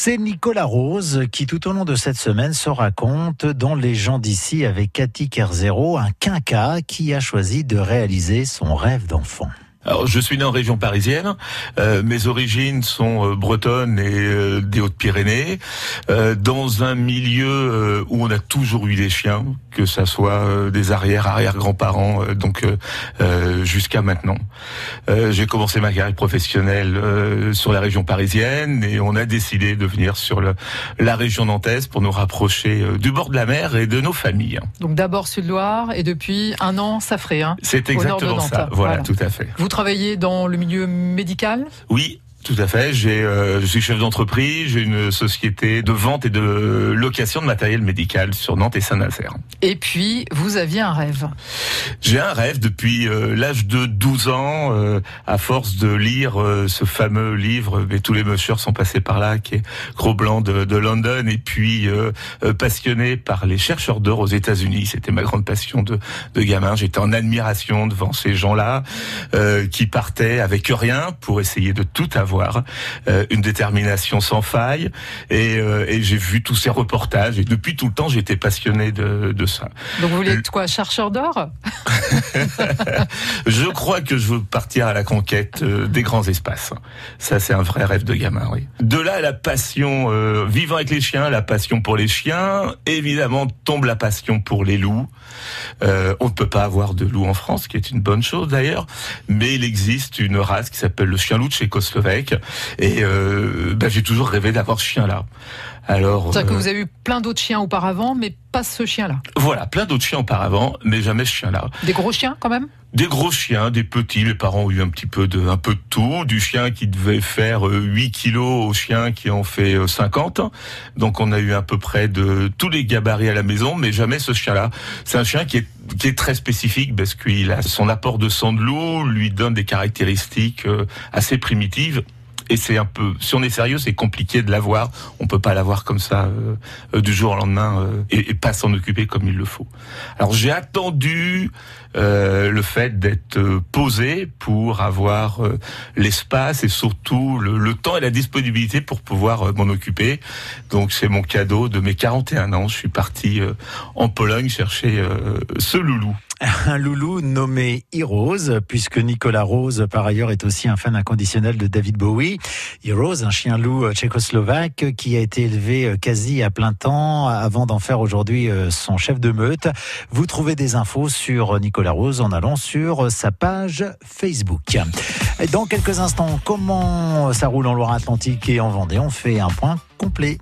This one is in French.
C'est Nicolas Rose qui, tout au long de cette semaine, se raconte dans Les gens d'ici avec Cathy Kerzero, un quinca qui a choisi de réaliser son rêve d'enfant. Alors, je suis né en région parisienne. Euh, mes origines sont euh, bretonnes et euh, des Hautes-Pyrénées. dans un milieu où on a toujours eu des chiens, que ça soit des arrière arrière grands-parents, donc jusqu'à maintenant. J'ai commencé ma carrière professionnelle sur la région parisienne et on a décidé de venir sur le, la région nantaise pour nous rapprocher du bord de la mer et de nos familles. Donc d'abord Sud-Loire et depuis un an Safré. Hein, C'est exactement ça. Voilà, voilà, tout à fait. Vous travaillez dans le milieu médical? Oui, tout à fait. J'ai, euh, je suis chef d'entreprise. J'ai une société de vente et de location de matériel médical sur Nantes et Saint-Nazaire. Et puis, vous aviez un rêve. J'ai un rêve depuis euh, l'âge de 12 ans, euh, à force de lire ce fameux livre, mais tous les monsieur sont passés par là, qui est Gros Blanc de, de London, et puis passionné par les chercheurs d'or aux États-Unis. C'était ma grande passion de, de gamin. J'étais en admiration devant ces gens-là qui partaient avec rien pour essayer de tout avoir euh, une détermination sans faille. Euh, et, j'ai vu tous ces reportages. Et depuis tout le temps, j'étais passionné de, de ça. Donc vous voulez être quoi, chercheur d'or? Je crois que je veux partir à la conquête euh, des grands espaces. Ça, c'est un vrai rêve de gamin, oui. De là, la passion, vivant avec les chiens, la passion pour les chiens. Évidemment, tombe la passion pour les loups. On ne peut pas avoir de loups en France, qui est une bonne chose d'ailleurs. Mais il existe une race qui s'appelle le chien loup tchécoslovaque et euh, bah, j'ai toujours rêvé d'avoir ce chien-là. Alors, c'est-à-dire que euh, vous avez eu plein d'autres chiens auparavant, mais pas ce chien-là. Voilà, plein d'autres chiens auparavant, mais jamais ce chien-là. Des gros chiens quand même? Des gros chiens, des petits. Mes parents ont eu un petit peu de, un peu de tout. Du chien qui devait faire 8 euh, kilos au chien qui en fait 50. Donc on a eu à peu près de tous les gabarits à la maison, mais jamais ce chien-là. C'est un chien qui est qui est très spécifique parce qu'il a son apport de sang de loup lui donne des caractéristiques assez primitives et c'est un peu, si on est sérieux, c'est compliqué de l'avoir. On peut pas l'avoir comme ça euh, euh, du jour au lendemain euh, et, pas s'en occuper comme il le faut. Alors j'ai attendu le fait d'être posé pour avoir l'espace et surtout le, le, temps et la disponibilité pour pouvoir m'en occuper. Donc c'est mon cadeau de mes 41 ans. Je suis parti en Pologne chercher ce loulou un loulou nommé Heroes, puisque Nicolas Rose, par ailleurs, est aussi un fan inconditionnel de David Bowie. Heroes, un chien loup euh, tchécoslovaque qui a été élevé euh, quasi à plein temps avant d'en faire aujourd'hui euh, son chef de meute. Vous trouvez des infos sur Nicolas Rose en allant sur sa page Facebook. Dans quelques instants, comment ça roule en Loire-Atlantique et en Vendée On fait un point complet.